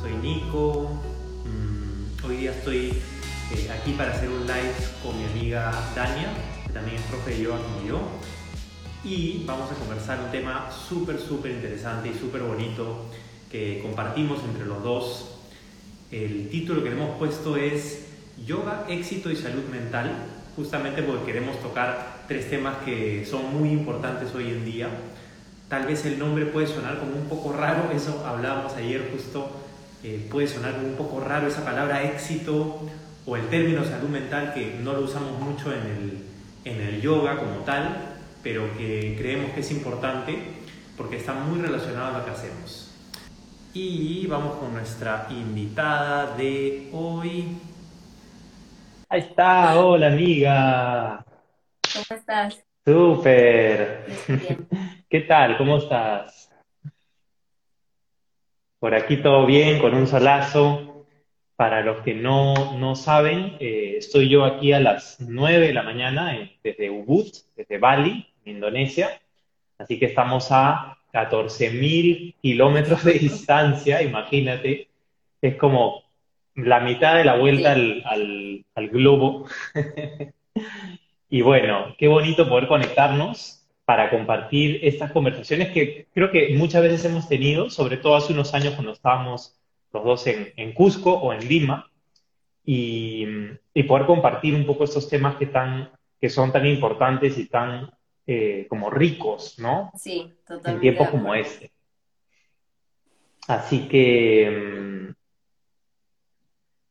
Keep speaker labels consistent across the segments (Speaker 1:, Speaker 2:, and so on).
Speaker 1: soy Nico. Mm, hoy día estoy eh, aquí para hacer un live con mi amiga Dania, que también es profe de yoga como yo. Y vamos a conversar un tema súper, súper interesante y súper bonito que compartimos entre los dos. El título que le hemos puesto es Yoga, éxito y salud mental, justamente porque queremos tocar tres temas que son muy importantes hoy en día Tal vez el nombre puede sonar como un poco raro, eso hablábamos ayer justo, eh, puede sonar como un poco raro esa palabra éxito o el término salud mental que no lo usamos mucho en el, en el yoga como tal, pero que creemos que es importante porque está muy relacionado a lo que hacemos. Y vamos con nuestra invitada de hoy. Ahí está, hola amiga.
Speaker 2: ¿Cómo estás?
Speaker 1: Súper. ¿Qué tal? ¿Cómo estás? Por aquí todo bien, con un solazo. Para los que no, no saben, eh, estoy yo aquí a las 9 de la mañana eh, desde Ubud, desde Bali, Indonesia. Así que estamos a 14.000 kilómetros de distancia, imagínate. Es como la mitad de la vuelta al, al, al globo. Y bueno, qué bonito poder conectarnos para compartir estas conversaciones que creo que muchas veces hemos tenido, sobre todo hace unos años cuando estábamos los dos en, Cusco o en Lima, y, poder compartir un poco estos temas que, tan, que son tan importantes y tan eh, como ricos, ¿no?
Speaker 2: Sí, totalmente.
Speaker 1: En tiempos como este. Así que mm,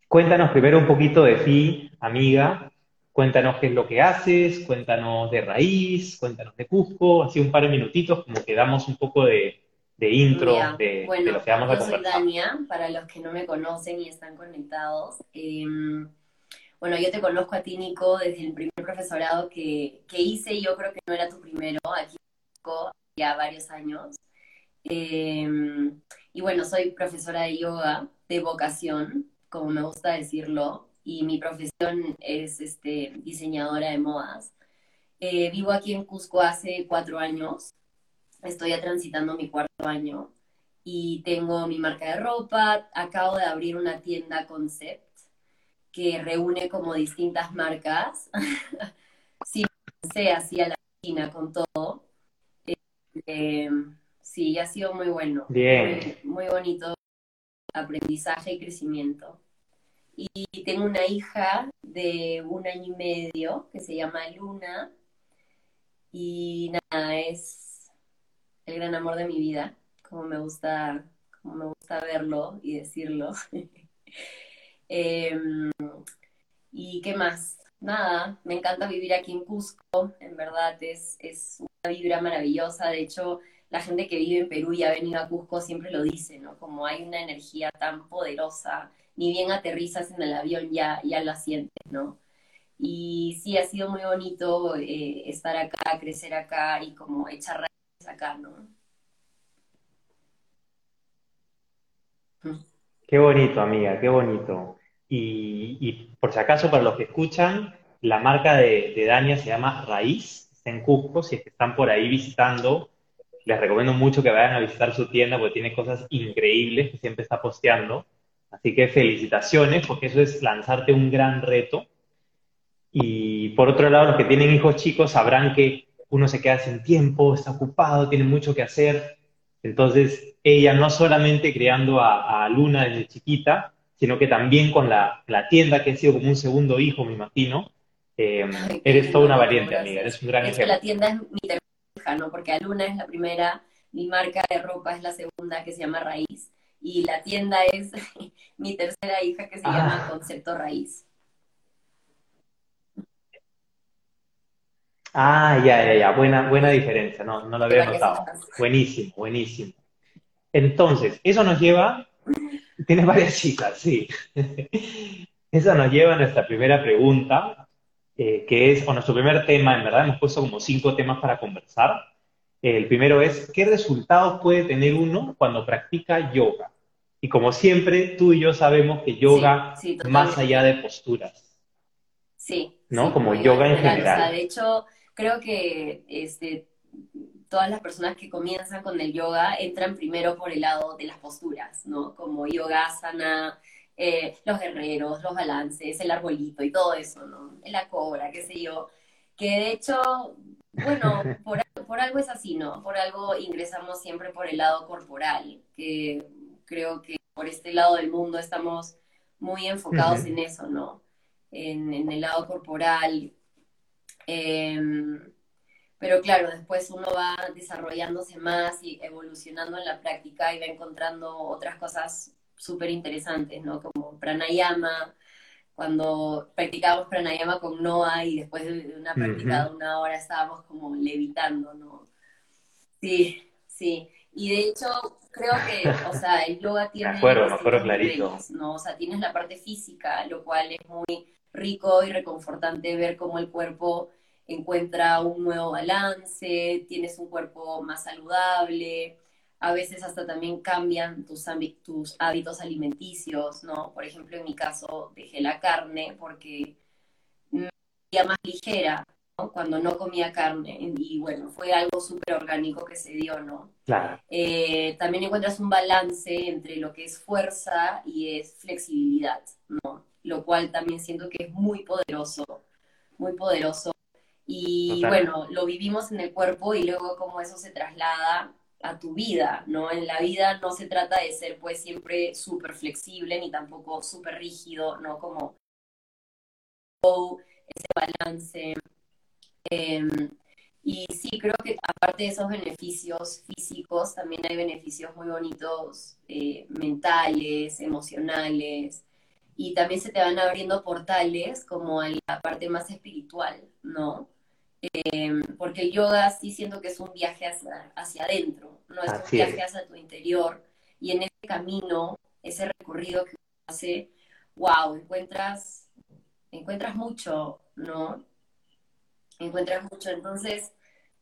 Speaker 1: cuéntanos primero un poquito de ti, amiga, Cuéntanos qué es lo que haces, cuéntanos de raíz, cuéntanos de Cusco, así un par de minutitos, como que damos un poco de, intro de, lo que vamos a conversar.
Speaker 2: Yo soy Dania, para los que no me conocen y están conectados. Em, bueno, yo te conozco a ti, Nico, desde el primer profesorado que, que hice, yo creo que no era tu primero, aquí en Cusco, ya varios años. Em, y bueno, soy profesora de yoga de vocación, como me gusta decirlo, y mi profesión es este, diseñadora de modas. Eh, vivo aquí en Cusco hace cuatro años, estoy transitando mi cuarto año y tengo mi marca de ropa, acabo de abrir una tienda concept que reúne como distintas marcas. sí, sé así a la China con todo. Eh, sí, ha sido muy bueno.
Speaker 1: Bien.
Speaker 2: muy bonito aprendizaje y crecimiento. Y tengo una hija de un año y medio que se llama Luna. Y nada, es el gran amor de mi vida, como me gusta, como me gusta verlo y decirlo. Em, y qué más, nada, me encanta vivir aquí en Cusco, en verdad es, es una vibra maravillosa, de hecho la gente que vive en Perú y ha venido a Cusco siempre lo dice, ¿no? Como hay una energía tan poderosa ni bien aterrizas en el avión ya, ya lo sientes, ¿no? Y sí, ha sido muy bonito eh, estar acá, crecer acá y como echar raíces acá, ¿no?
Speaker 1: Qué bonito, amiga, qué bonito. Y, por si acaso, para los que escuchan, la marca de, de Dania se llama Raíz, está en Cusco, si es que están por ahí visitando, les recomiendo mucho que vayan a visitar su tienda porque tiene cosas increíbles que siempre está posteando. Así que felicitaciones, porque eso es lanzarte un gran reto. Y por otro lado, los que tienen hijos chicos sabrán que uno se queda sin tiempo, está ocupado, tiene mucho que hacer. Entonces, ella no solamente creando a, Luna desde chiquita, sino que también con la, tienda, que ha sido como un segundo hijo, me imagino. Eh, eres toda una valiente, amiga, eres un gran ejemplo.
Speaker 2: La tienda es mi tercera hija, ¿no? Porque Luna es la primera, mi marca de ropa es la segunda, que se llama Raíz y la tienda es mi tercera hija que se ah. llama Concepto Raíz.
Speaker 1: Ah, ya, ya, ya, buena, buena diferencia, no, no lo había notado. Buenísimo, buenísimo. Entonces, eso nos lleva, tienes varias chicas, sí. Eso nos lleva a nuestra primera pregunta, eh, que es, o nuestro primer tema, en verdad hemos puesto como cinco temas para conversar. El primero es, ¿qué resultados puede tener uno cuando practica yoga? Y como siempre, tú y yo sabemos que yoga, más allá de posturas.
Speaker 2: Sí.
Speaker 1: ¿No? como yoga en general.
Speaker 2: de hecho, creo que este, todas las personas que comienzan con el yoga entran primero por el lado de las posturas, ¿no? Como yoga, sana, eh, los guerreros, los balances, el arbolito y todo eso, ¿no? La cobra, qué sé yo. Que de hecho, bueno, por, por algo es así, ¿no? Por algo ingresamos siempre por el lado corporal, que creo que por este lado del mundo estamos muy enfocados en eso, ¿no? En, en, el lado corporal. Em, pero claro, después uno va desarrollándose más y evolucionando en la práctica y va encontrando otras cosas súper interesantes, ¿no? Como pranayama, cuando practicábamos pranayama con Noah y después de una práctica de una hora estábamos como levitando, ¿no? Sí, sí. Y de hecho, creo que, o sea, el yoga tiene...
Speaker 1: Me acuerdo, me acuerdo clarito.
Speaker 2: ¿no? O sea, tienes la parte física, lo cual es muy rico y reconfortante ver cómo el cuerpo encuentra un nuevo balance, tienes un cuerpo más saludable, a veces hasta también cambian tus, tus hábitos alimenticios, ¿no? Por ejemplo, en mi caso dejé la carne porque me más ligera. Cuando no comía carne. Y bueno, fue algo súper orgánico que se dio, ¿no?
Speaker 1: Claro.
Speaker 2: Eh, también encuentras un balance entre lo que es fuerza y es flexibilidad, ¿no? Lo cual también siento que es muy poderoso, muy poderoso. Y bueno, lo vivimos en el cuerpo y luego como eso se traslada a tu vida, ¿no? En la vida no se trata de ser pues siempre súper flexible ni tampoco súper rígido, ¿no? Como ese balance. Em, y sí, creo que aparte de esos beneficios físicos, también hay beneficios muy bonitos eh, mentales, emocionales, y también se te van abriendo portales como a la parte más espiritual, ¿no? Em, porque el yoga sí siento que es un viaje hacia, hacia adentro, no es un viaje hacia tu interior. Y en ese camino, ese recorrido que hace, wow, encuentras, encuentras mucho, ¿no? Encuentras mucho. Entonces,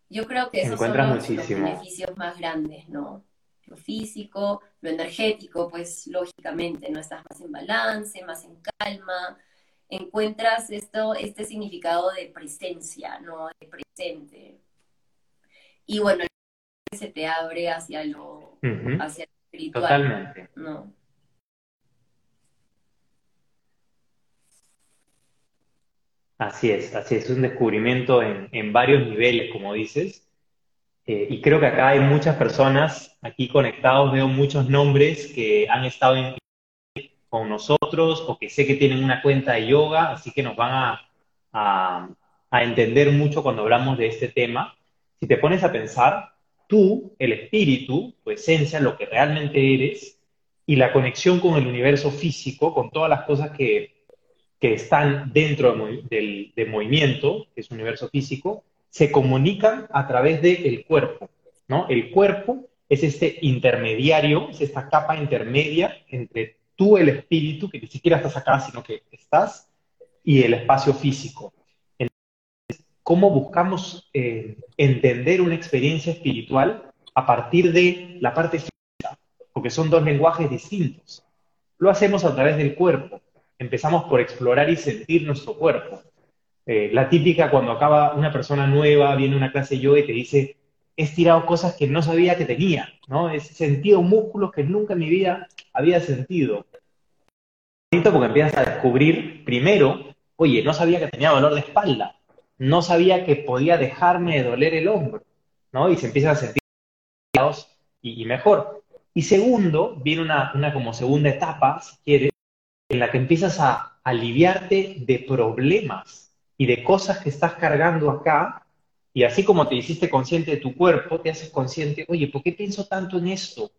Speaker 2: yo creo que esos son los, beneficios más grandes, ¿no? Lo físico, lo energético, pues lógicamente no estás más en balance, más en calma, encuentras esto, este significado de presencia, ¿no? De presente. Y bueno, se te abre hacia lo, hacia lo espiritual.
Speaker 1: Totalmente.
Speaker 2: ¿no?
Speaker 1: Así es, así es, un descubrimiento en, varios niveles, como dices. Eh, y creo que acá hay muchas personas aquí conectados, veo muchos nombres que han estado en, con nosotros o que sé que tienen una cuenta de yoga, así que nos van a, entender mucho cuando hablamos de este tema. Si te pones a pensar, tú, el espíritu, tu esencia, lo que realmente eres, y la conexión con el universo físico, con todas las cosas que, están dentro del, movimiento, que es universo físico, se comunican a través del cuerpo. ¿no? El cuerpo es este intermediario, es esta capa intermedia entre tú el espíritu, que ni siquiera estás acá, sino que estás, y el espacio físico. Entonces, ¿cómo buscamos eh, entender una experiencia espiritual a partir de la parte física? Porque son dos lenguajes distintos. Lo hacemos a través del cuerpo. Empezamos por explorar y sentir nuestro cuerpo. Eh, la típica cuando acaba una persona nueva, viene una clase de yoga y te dice, he estirado cosas que no sabía que tenía, ¿no? He sentido músculos que nunca en mi vida había sentido. Porque empiezas a descubrir, primero, oye, no sabía que tenía dolor de espalda, no sabía que podía dejarme de doler el hombro, ¿no? Y se empiezan a sentir y, y mejor. Y segundo, viene una, una como segunda etapa, si quieres, en la que empiezas a aliviarte de problemas y de cosas que estás cargando acá y así como te hiciste consciente de tu cuerpo, te haces consciente, oye, ¿por qué pienso tanto en esto?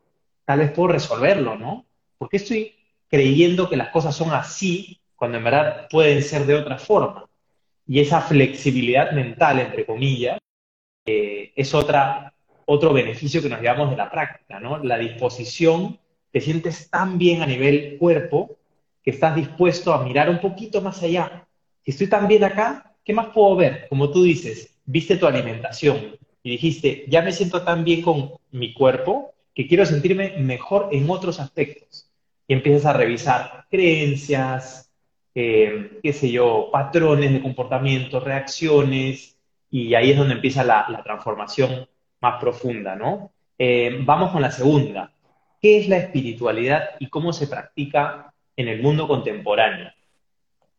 Speaker 1: Tal vez puedo resolverlo, ¿no? ¿Por qué estoy creyendo que las cosas son así cuando en verdad pueden ser de otra forma? Y esa flexibilidad mental, entre comillas, eh, es otra, otro beneficio que nos llevamos de la práctica, ¿no? La disposición, te sientes tan bien a nivel cuerpo que estás dispuesto a mirar un poquito más allá. Si estoy tan bien acá, ¿qué más puedo ver? Como tú dices, viste tu alimentación y dijiste, ya me siento tan bien con mi cuerpo que quiero sentirme mejor en otros aspectos. Y empiezas a revisar creencias, eh, qué sé yo, patrones de comportamiento, reacciones, y ahí es donde empieza la, transformación más profunda, ¿no? Eh, vamos con la segunda. ¿Qué es la espiritualidad y cómo se practica en el mundo contemporáneo?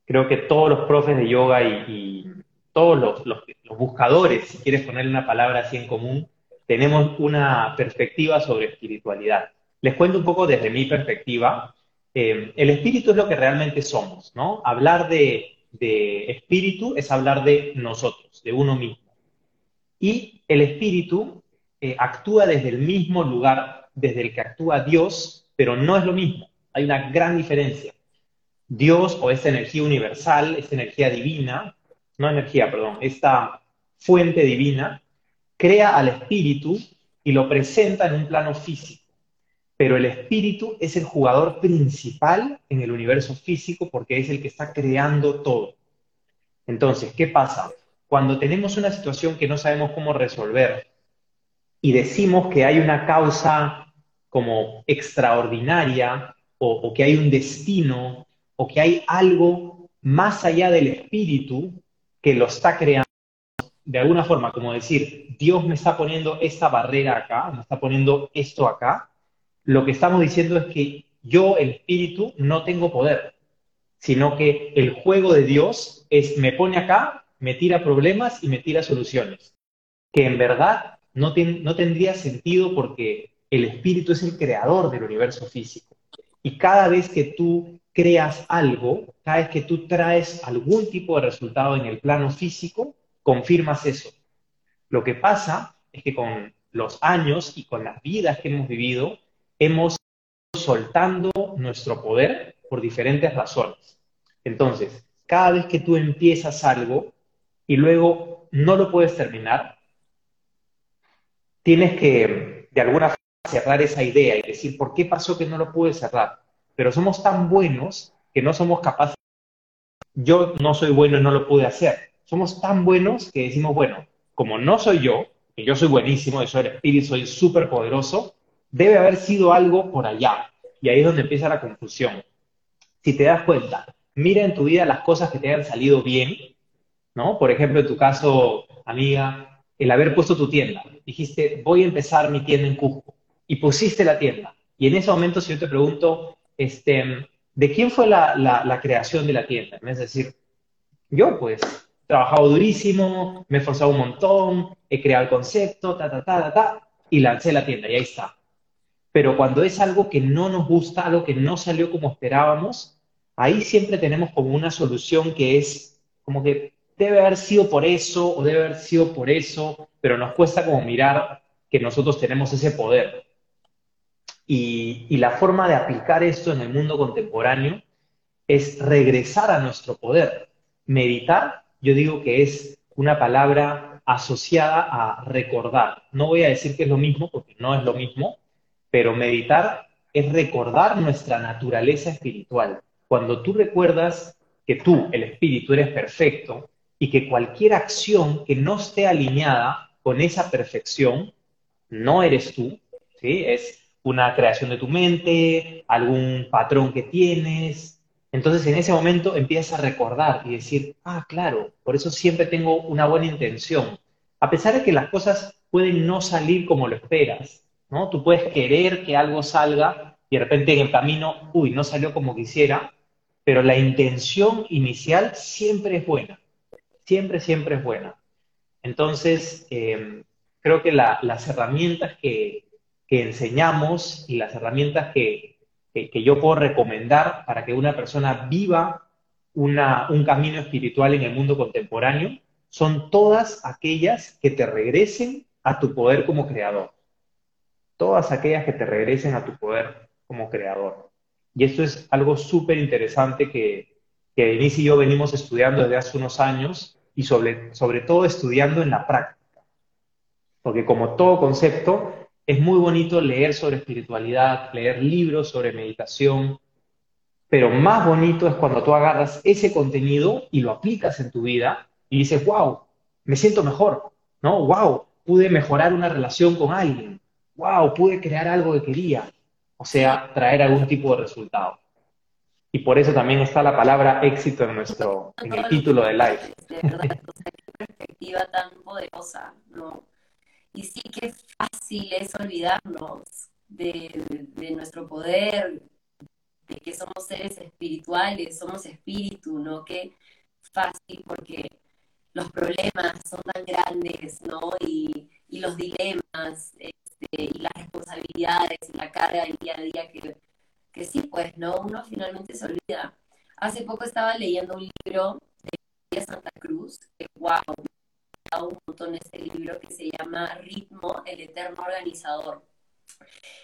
Speaker 1: Creo que todos los profes de yoga y, todos los, buscadores, si quieres ponerle una palabra así en común, tenemos una perspectiva sobre espiritualidad. Les cuento un poco desde mi perspectiva. Eh, el espíritu es lo que realmente somos, ¿no? Hablar de, espíritu es hablar de nosotros, de uno mismo. Y el espíritu eh, actúa desde el mismo lugar desde el que actúa Dios, pero no es lo mismo. Hay una gran diferencia. Dios o esta energía universal, esta energía divina, no energía, perdón, esta fuente divina, crea al espíritu y lo presenta en un plano físico pero el espíritu es el jugador principal en el universo físico porque es el que está creando todo. Entonces, ¿qué pasa? Cuando tenemos una situación que no sabemos cómo resolver y decimos que hay una causa como extraordinaria o, que hay un destino o que hay algo más allá del espíritu que lo está creando, de alguna forma, como decir, Dios me está poniendo esta barrera acá, me está poniendo esto acá, lo que estamos diciendo es que yo, el espíritu, no tengo poder, sino que el juego de Dios es me pone acá, me tira problemas y me tira soluciones. Que en verdad no, tendría sentido porque el espíritu es el creador del universo físico. Y cada vez que tú creas algo, cada vez que tú traes algún tipo de resultado en el plano físico, confirmas eso. Lo que pasa es que con los años y con las vidas que hemos vivido, hemos soltando nuestro poder por diferentes razones. Entonces, cada vez que tú empiezas algo y luego no lo puedes terminar, tienes que de alguna cerrar esa idea y decir, ¿por qué pasó que no lo pude cerrar? Pero somos tan buenos que no somos capaces. Yo no soy bueno y no lo pude hacer. Somos tan buenos que decimos, bueno, como no soy yo, y yo soy buenísimo, yo soy el espíritu, soy súper poderoso, debe haber sido algo por allá. Y ahí es donde empieza la confusión. Si te das cuenta, mira en tu vida las cosas que te hayan salido bien, ¿no? Por ejemplo, en tu caso, amiga, el haber puesto tu tienda. Dijiste, voy a empezar mi tienda en Cusco. Y pusiste la tienda. Y en ese momento, si yo te pregunto, este, ¿de quién fue la, la creación de la tienda? Es decir, yo pues he trabajado durísimo, me he esforzado un montón, he creado el concepto, ta, ta, ta, ta, ta, y lancé la tienda y ahí está pero cuando es algo que no nos gusta, algo que no salió como esperábamos, ahí siempre tenemos como una solución que es como que debe haber sido por eso o debe haber sido por eso, pero nos cuesta como mirar que nosotros tenemos ese poder. Y, la forma de aplicar esto en el mundo contemporáneo es regresar a nuestro poder. Meditar, yo digo que es una palabra asociada a recordar. No voy a decir que es lo mismo, porque no es lo mismo, pero meditar es recordar nuestra naturaleza espiritual. Cuando tú recuerdas que tú, el espíritu, eres perfecto y que cualquier acción que no esté alineada con esa perfección, no eres tú, ¿sí? Es una creación de tu mente, algún patrón que tienes. Entonces en ese momento empiezas a recordar y decir, ah, claro, por eso siempre tengo una buena intención. A pesar de que las cosas pueden no salir como lo esperas, ¿no? Tú puedes querer que algo salga y de repente en el camino, uy, no salió como quisiera, pero la intención inicial siempre es buena, siempre, siempre es buena. Entonces, em, creo que las herramientas que, enseñamos y las herramientas que, yo puedo recomendar para que una persona viva un camino espiritual en el mundo contemporáneo son todas aquellas que te regresen a tu poder como creador todas aquellas que te regresen a tu poder como creador. Y esto es algo súper interesante que, que Denise y yo venimos estudiando desde hace unos años y sobre, sobre todo estudiando en la práctica. Porque como todo concepto, es muy bonito leer sobre espiritualidad, leer libros sobre meditación, pero más bonito es cuando tú agarras ese contenido y lo aplicas en tu vida y dices, wow, me siento mejor, ¿no? Wow, pude mejorar una relación con alguien, wow, pude crear algo que quería, o sea, traer algún tipo de resultado. Y por eso también está la palabra éxito en nuestro, en el título de live.
Speaker 2: De verdad, perspectiva tan poderosa, ¿no? Y sí que fácil es olvidarnos de, de nuestro poder, de que somos seres espirituales, somos espíritu, ¿no? Qué fácil porque los problemas son tan grandes, ¿no? Y, y los dilemas, este, y las responsabilidades, y la carga del día a día que, que sí, pues, ¿no? Uno finalmente se olvida. Hace poco estaba leyendo un libro de Santa Cruz, que wow, ha un montón este libro que se llama Ritmo, el eterno organizador.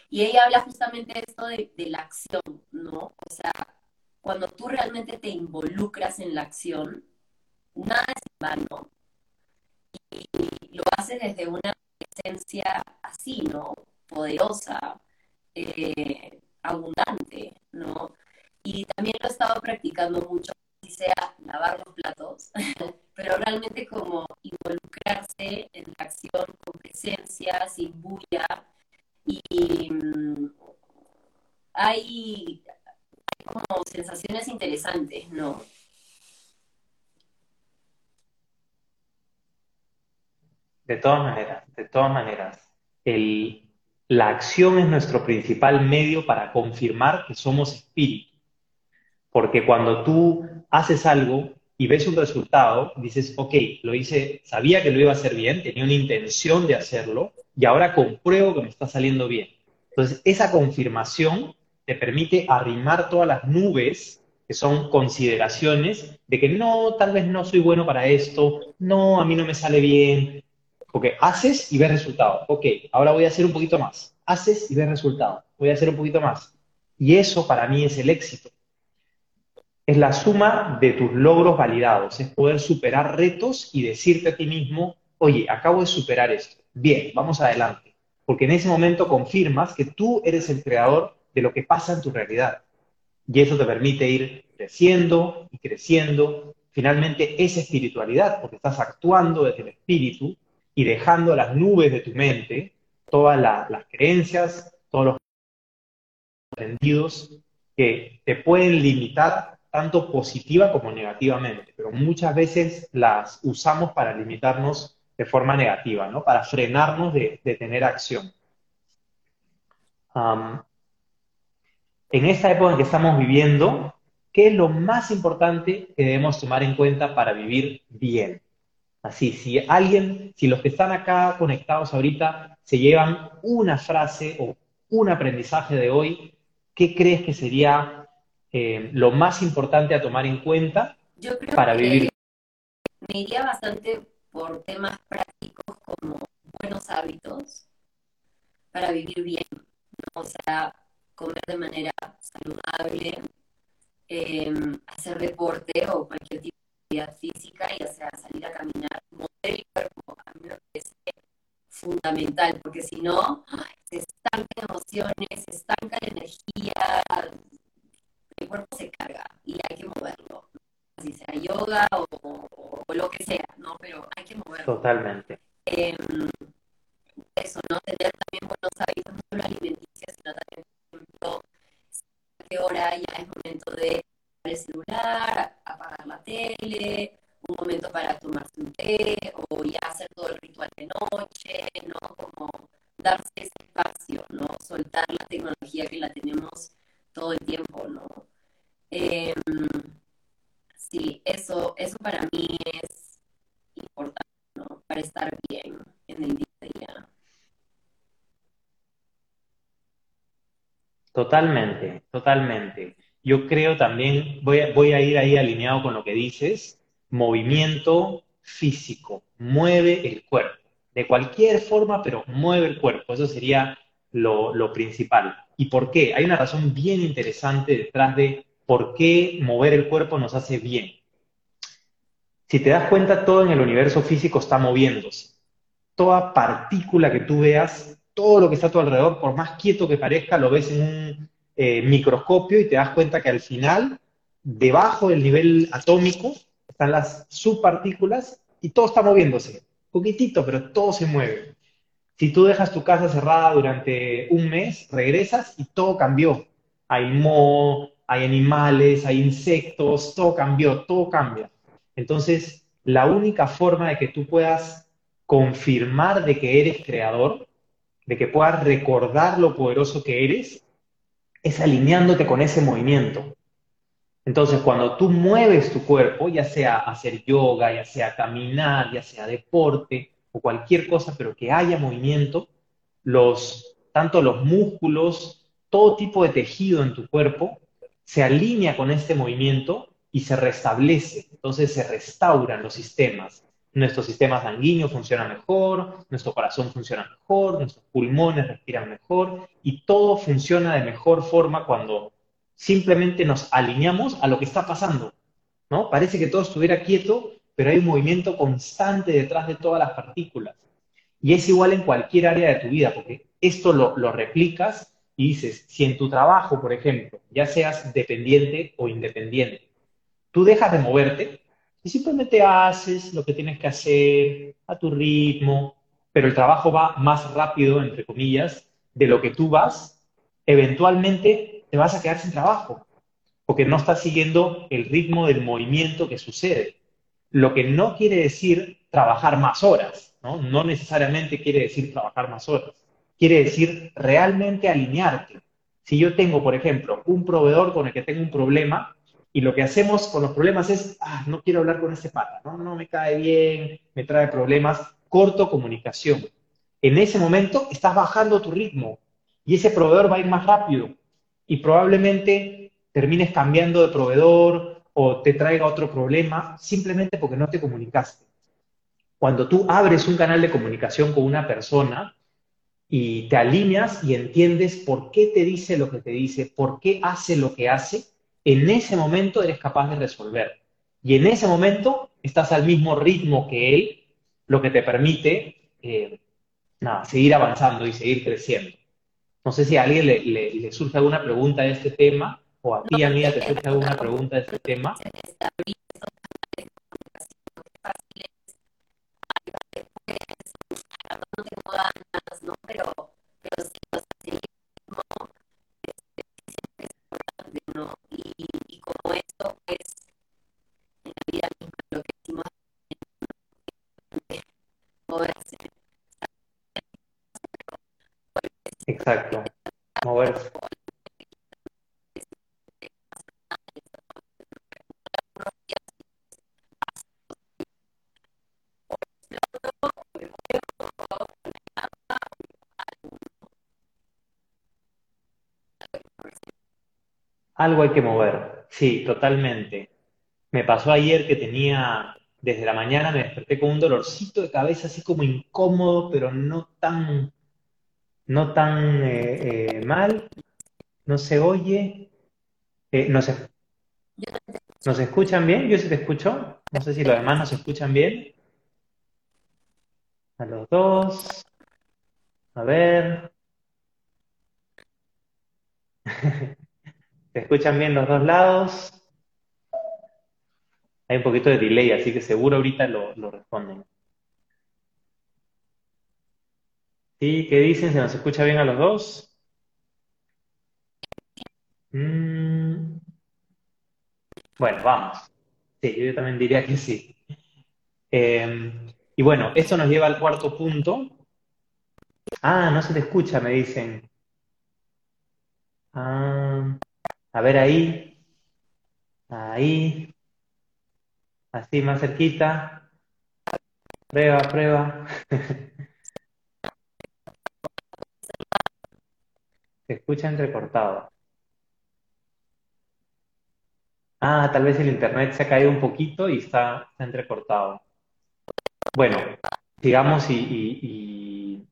Speaker 2: Y ella habla justamente de esto de, la acción, ¿no? O sea, cuando tú realmente te involucras en la acción, nada es vano. Y lo haces desde una presencia así, ¿no? Poderosa, eh, abundante, ¿no? Y también lo he estado practicando mucho, sea lavar los platos, pero realmente como involucrarse en la acción con presencia, sin bulla. Y mm, hay como sensaciones interesantes, ¿no?
Speaker 1: De todas maneras, de todas maneras, el, la acción es nuestro principal medio para confirmar que somos espíritu. Porque cuando tú haces algo y ves un resultado, dices, ok, lo hice, sabía que lo iba a hacer bien, tenía una intención de hacerlo y ahora compruebo que me está saliendo bien. Entonces, esa confirmación te permite arrimar todas las nubes que son consideraciones de que no, tal vez no soy bueno para esto, no, a mí no me sale bien, porque haces y ves resultado. Ok, ahora voy a hacer un poquito más. Haces y ves resultado. Voy a hacer un poquito más. Y eso para mí es el éxito. Es la suma de tus logros validados. Es poder superar retos y decirte a ti mismo, oye, acabo de superar esto. Bien, vamos adelante. Porque en ese momento confirmas que tú eres el creador de lo que pasa en tu realidad. Y eso te permite ir creciendo y creciendo. Finalmente es espiritualidad, porque estás actuando desde el espíritu y dejando las nubes de tu mente todas las creencias, todos los aprendidos que te pueden limitar tanto positiva como negativamente, pero muchas veces las usamos para limitarnos de forma negativa, ¿no? Para frenarnos de, tener acción. en esta época en que estamos viviendo, ¿qué es lo más importante que debemos tomar en cuenta para vivir bien? Así, si alguien, si los que están acá conectados ahorita se llevan una frase o un aprendizaje de hoy, ¿qué crees que sería eh, lo más importante a tomar en cuenta para vivir?
Speaker 2: Me iría bastante por temas prácticos como buenos hábitos para vivir bien, o sea, comer de manera saludable, em, hacer deporte o cualquier tipo física, y sea salir a caminar, mover el cuerpo, a mí me parece fundamental, porque si no, se estancan emociones, se estanca la energía, el cuerpo se carga y hay que moverlo. Si sea yoga o, lo que sea, ¿no? Pero hay que moverlo.
Speaker 1: Totalmente.
Speaker 2: Em, eso, ¿no? Tener también buenos hábitos, no solo alimenticios, sino también, por ejemplo, a qué hora ya es momento de el celular, apagar la tele, un momento para tomarse un té o ya hacer todo el ritual de noche, ¿no? Como darse ese espacio, ¿no? Soltar la tecnología que la tenemos todo el tiempo, ¿no? Em, sí, eso, eso para mí es importante. Para estar bien en el día a día.
Speaker 1: Totalmente, totalmente yo creo también, voy a, voy a ir ahí alineado con lo que dices, movimiento físico, mueve el cuerpo, de cualquier forma, pero mueve el cuerpo, eso sería lo, lo principal. ¿Y por qué? Hay una razón bien interesante detrás de por qué mover el cuerpo nos hace bien. Si te das cuenta, todo en el universo físico está moviéndose. Toda partícula que tú veas, todo lo que está a tu alrededor, por más quieto que parezca, lo ves en un eh, microscopio y te das cuenta que al final, debajo del nivel atómico, están las subpartículas y todo está moviéndose. Poquitito, pero todo se mueve. Si tú dejas tu casa cerrada durante un mes, regresas y todo cambió. Hay moho, hay animales, hay insectos, todo cambió, todo cambia. Entonces, la única forma de que tú puedas confirmar de que eres creador, de que puedas recordar lo poderoso que eres, es alineándote con ese movimiento. Entonces, cuando tú mueves tu cuerpo, ya sea hacer yoga, ya sea caminar, ya sea deporte o cualquier cosa, pero que haya movimiento, tanto los músculos, todo tipo de tejido en tu cuerpo se alinea con este movimiento y se restablece. Entonces se restauran los sistemas. Nuestro sistema sanguíneo funciona mejor, nuestro corazón funciona mejor, nuestros pulmones respiran mejor y todo funciona de mejor forma cuando simplemente nos alineamos a lo que está pasando, ¿no? Parece que todo estuviera quieto, pero hay un movimiento constante detrás de todas las partículas. Y es igual en cualquier área de tu vida, porque esto lo, lo replicas y dices, si en tu trabajo, por ejemplo, ya seas dependiente o independiente, tú dejas de moverte y simplemente haces lo que tienes que hacer a tu ritmo, pero el trabajo va más rápido, entre comillas, de lo que tú vas, eventualmente te vas a quedar sin trabajo, porque no estás siguiendo el ritmo del movimiento que sucede. Lo que no quiere decir trabajar más horas, ¿no? No necesariamente quiere decir trabajar más horas. Quiere decir realmente alinearte. Si yo tengo, por ejemplo, un proveedor con el que tengo un problema, y lo que hacemos con los problemas es, ah, no quiero hablar con ese pata, ¿no? no me cae bien, me trae problemas, corto comunicación. En ese momento estás bajando tu ritmo y ese proveedor va a ir más rápido y probablemente termines cambiando de proveedor o te traiga otro problema simplemente porque no te comunicaste. Cuando tú abres un canal de comunicación con una persona y te alineas y entiendes por qué te dice lo que te dice, por qué hace lo que hace, en ese momento eres capaz de resolver. Y en ese momento estás al mismo ritmo que él, lo que te permite eh, seguir avanzando y seguir creciendo. No sé si a alguien le, surge alguna pregunta de este tema, o a ti, amiga, te surge alguna pregunta de este tema.
Speaker 2: Pero, pero sí, y, y como esto es en la vida misma lo que decimos moverse
Speaker 1: Exacto. Moverse. Algo hay que mover, sí, totalmente. Me pasó ayer que tenía, desde la mañana me desperté con un dolorcito de cabeza así como incómodo, pero no tan no tan eh, eh, mal, no se oye, eh, no, se, ¿nos escuchan bien? ¿Yo sí te escucho? No sé si los demás nos escuchan bien. A los dos. A ver. ¿Se escuchan bien los dos lados? Hay un poquito de delay, así que seguro ahorita lo, responden. ¿Sí? ¿Qué dicen? ¿Se nos escucha bien a los dos? Mm. Bueno, vamos. Sí, yo también diría que sí. Em, y bueno, esto nos lleva al cuarto punto. Ah, no se te escucha, me dicen. Ah, a ver ahí. Ahí. Así, más cerquita. Prueba, prueba. Se escucha entrecortado. Ah, tal vez el internet se ha caído un poquito y está, entrecortado. Bueno, sigamos y,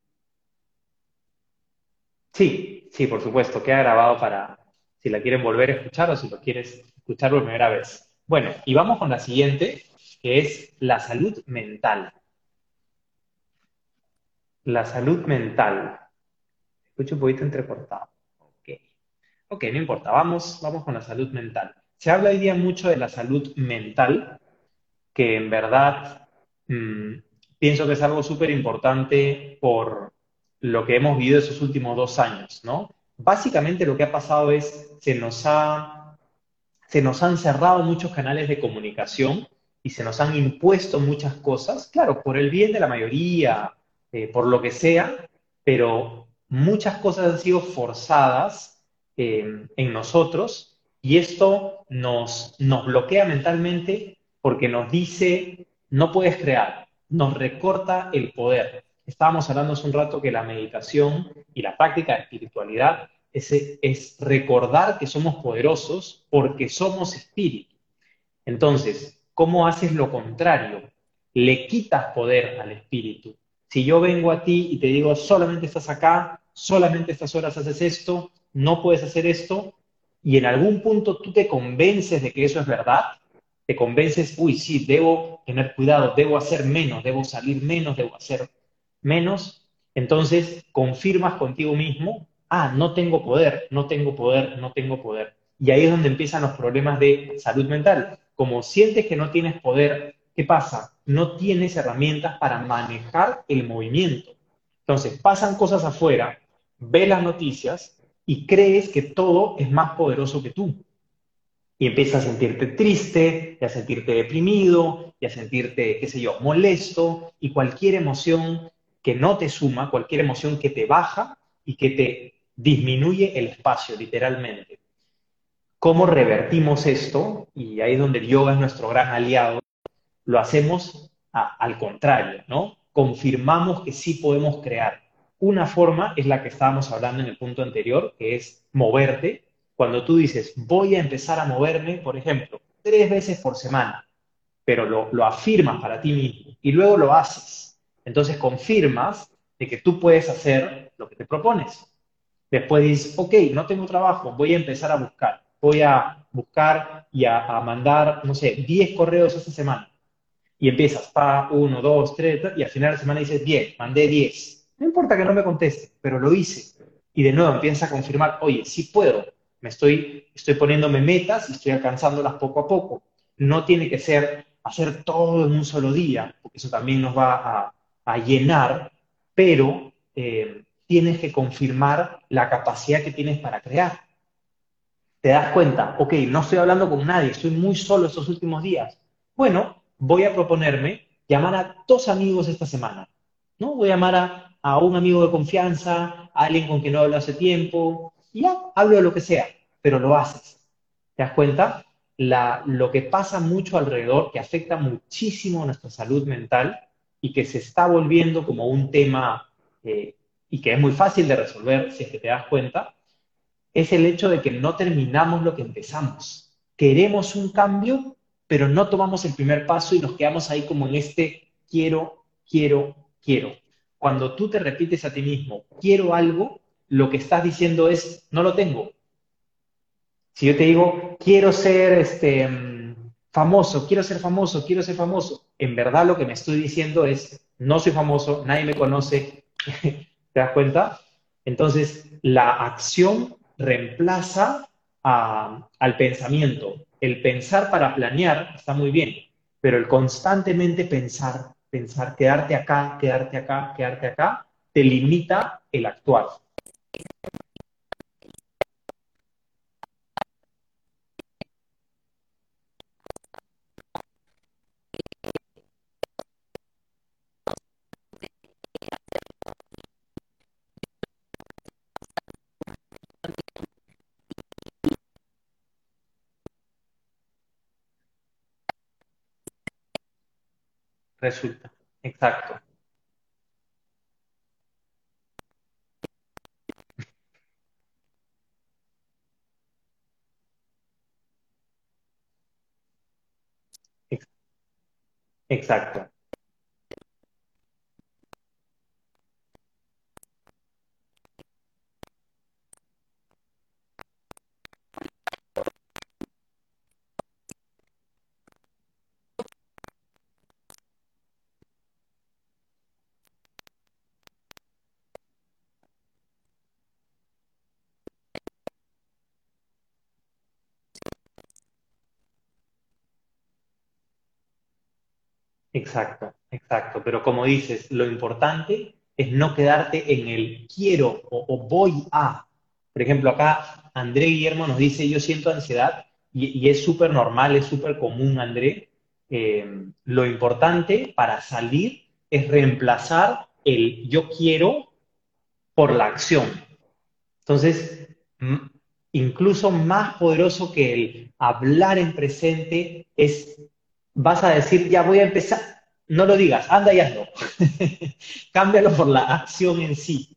Speaker 1: Sí, sí, por supuesto, queda grabado para si la quieren volver a escuchar o si lo quieres escuchar por primera vez. Bueno, y vamos con la siguiente, que es la salud mental. La salud mental escucho un poquito entrecortado. Ok. Ok, no importa. Vamos, vamos con la salud mental. Se habla hoy día mucho de la salud mental, que en verdad mm, pienso que es algo súper importante por lo que hemos vivido esos últimos dos años, ¿no? Básicamente lo que ha pasado es, se nos ha, se nos han cerrado muchos canales de comunicación y se nos han impuesto muchas cosas, claro, por el bien de la mayoría, eh, por lo que sea, pero muchas cosas han sido forzadas eh, en nosotros y esto nos, nos bloquea mentalmente porque nos dice, no puedes crear, nos recorta el poder. Estábamos hablando hace un rato que la meditación y la práctica de espiritualidad es, es recordar que somos poderosos porque somos espíritu. Entonces, ¿cómo haces lo contrario? Le quitas poder al espíritu. Si yo vengo a ti y te digo, solamente estás acá, solamente estas horas haces esto, no puedes hacer esto, y en algún punto tú te convences de que eso es verdad, te convences, uy, sí, debo tener cuidado, debo hacer menos, debo salir menos, debo hacer menos, entonces confirmas contigo mismo, ah, no tengo poder, no tengo poder, no tengo poder. Y ahí es donde empiezan los problemas de salud mental. Como sientes que no tienes poder, ¿qué pasa? No tienes herramientas para manejar el movimiento. Entonces, pasan cosas afuera, ves las noticias y crees que todo es más poderoso que tú. Y empiezas a sentirte triste, y a sentirte deprimido, y a sentirte, qué sé yo, molesto, y cualquier emoción que no te suma, cualquier emoción que te baja y que te disminuye el espacio, literalmente. ¿Cómo revertimos esto? Y ahí es donde el yoga es nuestro gran aliado. Lo hacemos al contrario, ¿no? Confirmamos que sí podemos crear. Una forma es la que estábamos hablando en el punto anterior, que es moverte. Cuando tú dices, voy a empezar a moverme, por ejemplo, tres veces por semana, pero lo, lo afirmas para ti mismo y luego lo haces. Entonces confirmas de que tú puedes hacer lo que te propones. Después dices, ok, no tengo trabajo, voy a empezar a buscar. Voy a buscar y a, mandar, no sé, 10 correos esta semana. Y empiezas, pa, 1, 2, 3, y al final de la semana dices, bien, mandé 10. No importa que no me conteste, pero lo hice. Y de nuevo empieza a confirmar, oye, sí puedo. Me estoy, estoy poniéndome metas y estoy alcanzándolas poco a poco. No tiene que ser hacer todo en un solo día, porque eso también nos va a, llenar, pero eh, tienes que confirmar la capacidad que tienes para crear. Te das cuenta, ok, no estoy hablando con nadie, estoy muy solo estos últimos días. Bueno, voy a proponerme llamar a dos amigos esta semana. ¿no? Voy a llamar a, un amigo de confianza, a alguien con quien no hablo hace tiempo, y ya, hablo de lo que sea, pero lo haces. ¿Te das cuenta? La, lo que pasa mucho alrededor, que afecta muchísimo a nuestra salud mental y que se está volviendo como un tema eh, y que es muy fácil de resolver si es que te das cuenta, es el hecho de que no terminamos lo que empezamos. Queremos un cambio, pero no tomamos el primer paso y nos quedamos ahí como en este quiero, quiero, quiero. Cuando tú te repites a ti mismo, quiero algo, lo que estás diciendo es, no lo tengo. Si yo te digo, quiero ser este, famoso, quiero ser famoso, quiero ser famoso, en verdad lo que me estoy diciendo es, no soy famoso, nadie me conoce, ¿Te das cuenta? Entonces, la acción reemplaza al pensamiento. El pensar para planear está muy bien, pero el constantemente pensar, pensar, quedarte acá, quedarte acá, quedarte acá, te limita el actuar. Resulta. Exacto. Exacto. Exacto, exacto. Pero como dices, lo importante es no quedarte en el quiero o, voy a. Por ejemplo, acá André Guillermo nos dice, yo siento ansiedad y, es súper normal, es súper común, André. eh, lo importante para salir es reemplazar el yo quiero por la acción. Entonces, incluso más poderoso que el hablar en presente es, vas a decir, ya voy a empezar, no lo digas, anda y hazlo. Cámbialo por la acción en sí.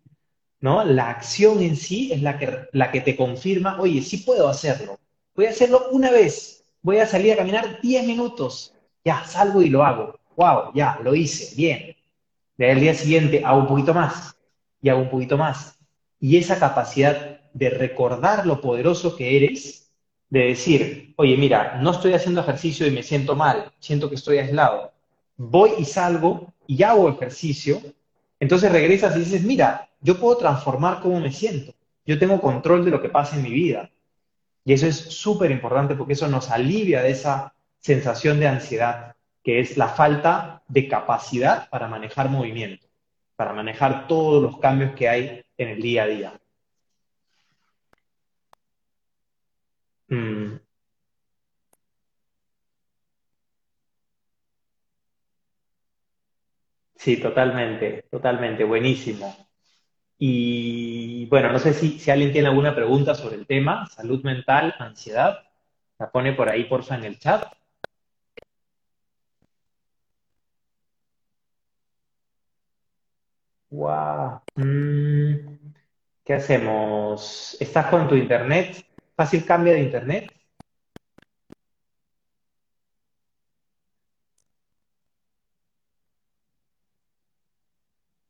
Speaker 1: ¿no? La acción en sí es la que, la que te confirma, oye, sí puedo hacerlo. Voy a hacerlo una vez. Voy a salir a caminar 10 minutos. Ya, salgo y lo hago. Wow, ya, lo hice, bien. el día siguiente hago un poquito más y hago un poquito más. Y esa capacidad de recordar lo poderoso que eres, de decir, oye, mira, no estoy haciendo ejercicio y me siento mal, siento que estoy aislado. Voy y salgo y hago ejercicio. Entonces regresas y dices, mira, yo puedo transformar cómo me siento. Yo tengo control de lo que pasa en mi vida. Y eso es súper importante porque eso nos alivia de esa sensación de ansiedad, que es la falta de capacidad para manejar movimiento, para manejar todos los cambios que hay en el día a día. Mm. Sí, totalmente, totalmente, buenísimo. Y bueno, no sé si, si alguien tiene alguna pregunta sobre el tema, salud mental, ansiedad, la pone por ahí, porfa, en el chat. Wow. Mm, ¿Qué hacemos? ¿Estás con tu internet? ¿Fácil cambio de internet?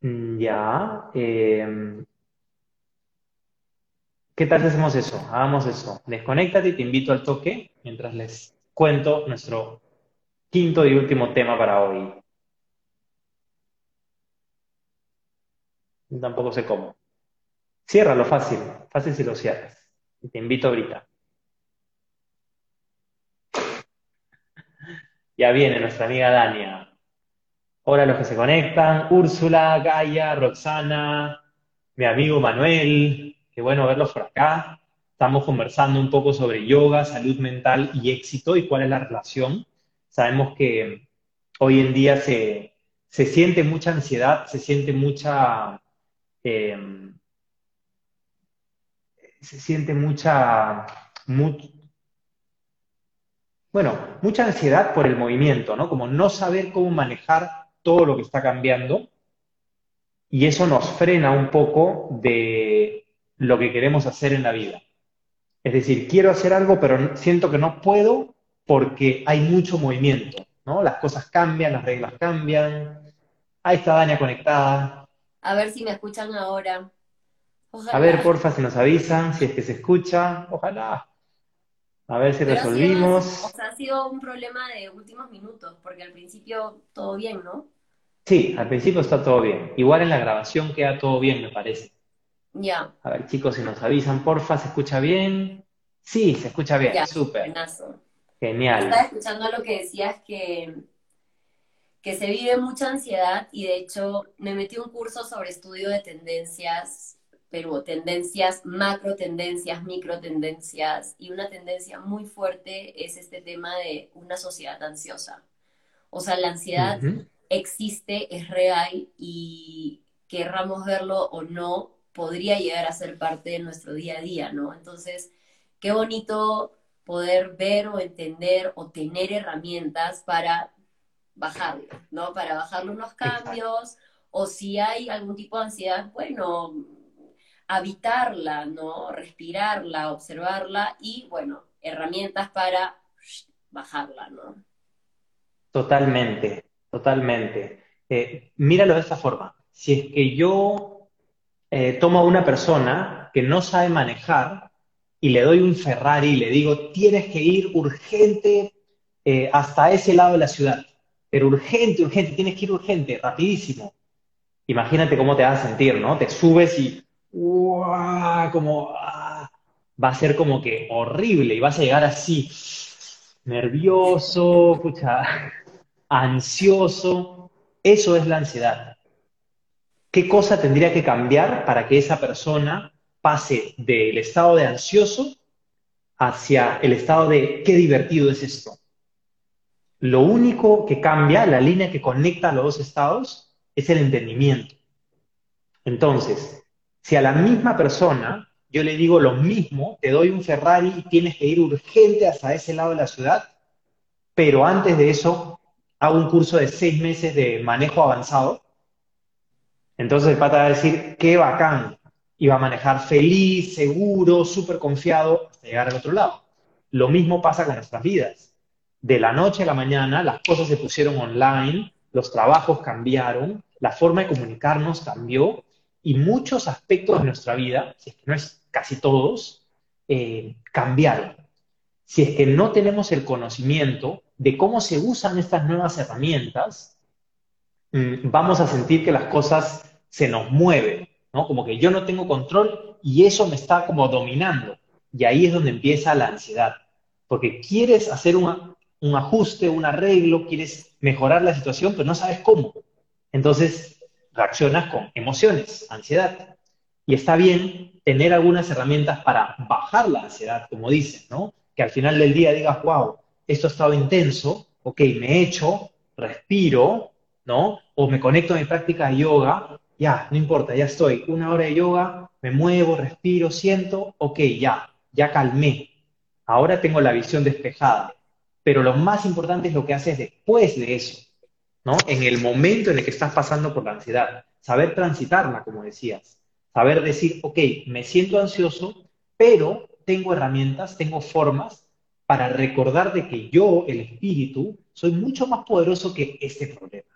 Speaker 1: Mm, ya. Em, ¿qué tal si hacemos eso? Hagamos eso. Desconéctate y te invito al toque mientras les cuento nuestro quinto y último tema para hoy. Tampoco sé cómo. Ciérralo fácil, fácil si lo cierras. Y te invito ahorita. Ya viene nuestra amiga Dania. Hola a los que se conectan. Úrsula, Gaia, Roxana, mi amigo Manuel. Qué bueno verlos por acá. Estamos conversando un poco sobre yoga, salud mental y éxito y cuál es la relación. Sabemos que hoy en día se, siente mucha ansiedad, se siente mucha... Em, se siente mucha, bueno, mucha ansiedad por el movimiento, ¿no? Como no saber cómo manejar todo lo que está cambiando y eso nos frena un poco de lo que queremos hacer en la vida. Es decir, quiero hacer algo, pero siento que no puedo porque hay mucho movimiento, ¿no? Las cosas cambian, las reglas cambian. Ahí está Dania conectada.
Speaker 2: A ver si me escuchan ahora.
Speaker 1: A ver, porfa, si nos avisan, si es que se escucha, ojalá. A ver si resolvimos.
Speaker 2: o sea, ha sido un problema de últimos minutos, porque al principio todo bien, ¿no?
Speaker 1: Sí, al principio está todo bien. Igual en la grabación queda todo bien, me parece.
Speaker 2: Ya.
Speaker 1: A ver, chicos, si nos avisan, porfa, ¿se escucha bien? Sí, se escucha bien, súper. Genial.
Speaker 2: Estaba escuchando lo que decías que, que se vive mucha ansiedad y de hecho me metí un curso sobre estudio de tendencias pero tendencias, macro tendencias, micro tendencias, y una tendencia muy fuerte es este tema de una sociedad ansiosa. O sea, la ansiedad existe, es real y querramos verlo o no, podría llegar a ser parte de nuestro día a día, ¿no? Entonces, qué bonito poder ver o entender o tener herramientas para bajarlo, ¿no? Para bajarle unos cambios, o si hay algún tipo de ansiedad, bueno, habitarla, ¿no? Respirarla, observarla y, bueno, herramientas para bajarla, ¿no?
Speaker 1: Totalmente, totalmente. Eh, míralo de esta forma. Si es que yo eh, tomo a una persona que no sabe manejar y le doy un Ferrari y le digo, tienes que ir urgente eh, hasta ese lado de la ciudad, pero urgente, urgente, tienes que ir urgente, rapidísimo. Imagínate cómo te vas a sentir, ¿no? Te subes y como ah, va a ser como que horrible y vas a llegar así, nervioso, escucha, ansioso. Eso es la ansiedad. ¿Qué cosa tendría que cambiar para que esa persona pase del estado de ansioso hacia el estado de qué divertido es esto? Lo único que cambia, la línea que conecta los dos estados, es el entendimiento. Entonces, si a la misma persona yo le digo lo mismo, te doy un Ferrari y tienes que ir urgente hasta ese lado de la ciudad, pero antes de eso hago un curso de seis meses de manejo avanzado, entonces el pata va a decir, qué bacán, y va a manejar feliz, seguro, súper confiado hasta llegar al otro lado. Lo mismo pasa con nuestras vidas. De la noche a la mañana las cosas se pusieron online, los trabajos cambiaron, la forma de comunicarnos cambió y muchos aspectos de nuestra vida, si es que no es casi todos, eh, cambiaron. Si es que no tenemos el conocimiento de cómo se usan estas nuevas herramientas, mm, vamos a sentir que las cosas se nos mueven, ¿no? Como que yo no tengo control y eso me está como dominando. Y ahí es donde empieza la ansiedad. Porque quieres hacer un, un ajuste, un arreglo, quieres mejorar la situación, pero no sabes cómo. Entonces reaccionas con emociones, ansiedad. Y está bien tener algunas herramientas para bajar la ansiedad, como dicen, ¿no? Que al final del día digas, wow, esto ha estado intenso, ok, me echo, respiro, ¿no? O me conecto a mi práctica de yoga, ya, no importa, ya estoy, una hora de yoga, me muevo, respiro, siento, ok, ya, ya calmé, ahora tengo la visión despejada. Pero lo más importante es lo que haces después de eso, ¿no? En el momento en el que estás pasando por la ansiedad, saber transitarla, como decías, saber decir, ok, me siento ansioso, pero tengo herramientas, tengo formas para recordar de que yo, el espíritu, soy mucho más poderoso que este problema.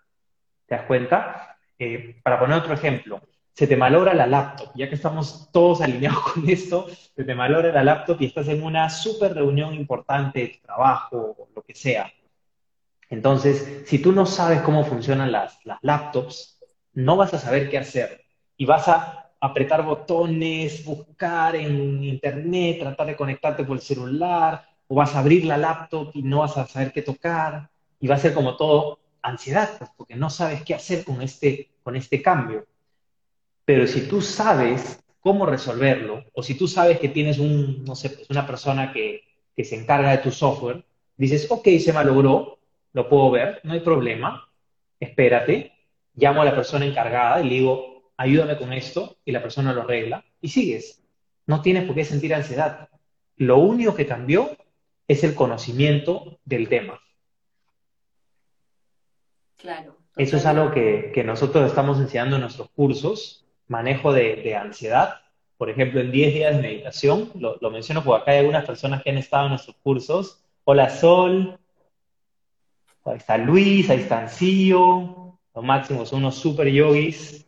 Speaker 1: ¿Te das cuenta? Eh, para poner otro ejemplo, se te malogra la laptop, ya que estamos todos alineados con esto, se te malogra la laptop y estás en una súper reunión importante de trabajo o lo que sea. Entonces, si tú no sabes cómo funcionan las, las laptops, no vas a saber qué hacer y vas a apretar botones, buscar en internet, tratar de conectarte por el celular, o vas a abrir la laptop y no vas a saber qué tocar, y va a ser como todo ansiedad, pues, porque no sabes qué hacer con este, con este cambio. Pero si tú sabes cómo resolverlo, o si tú sabes que tienes un, no sé, pues una persona que, que se encarga de tu software, dices, ok, se malogró, lo puedo ver, no hay problema, espérate, llamo a la persona encargada y le digo, ayúdame con esto, y la persona lo arregla, y sigues. No tienes por qué sentir ansiedad. Lo único que cambió es el conocimiento del tema.
Speaker 2: Claro.
Speaker 1: Eso es algo que, nosotros estamos enseñando en nuestros cursos, manejo de, ansiedad. Por ejemplo, en 10 días de meditación, lo, menciono porque acá hay algunas personas que han estado en nuestros cursos. Hola Sol, ahí está Luis, ahí está Ancillo, los máximos son unos super yogis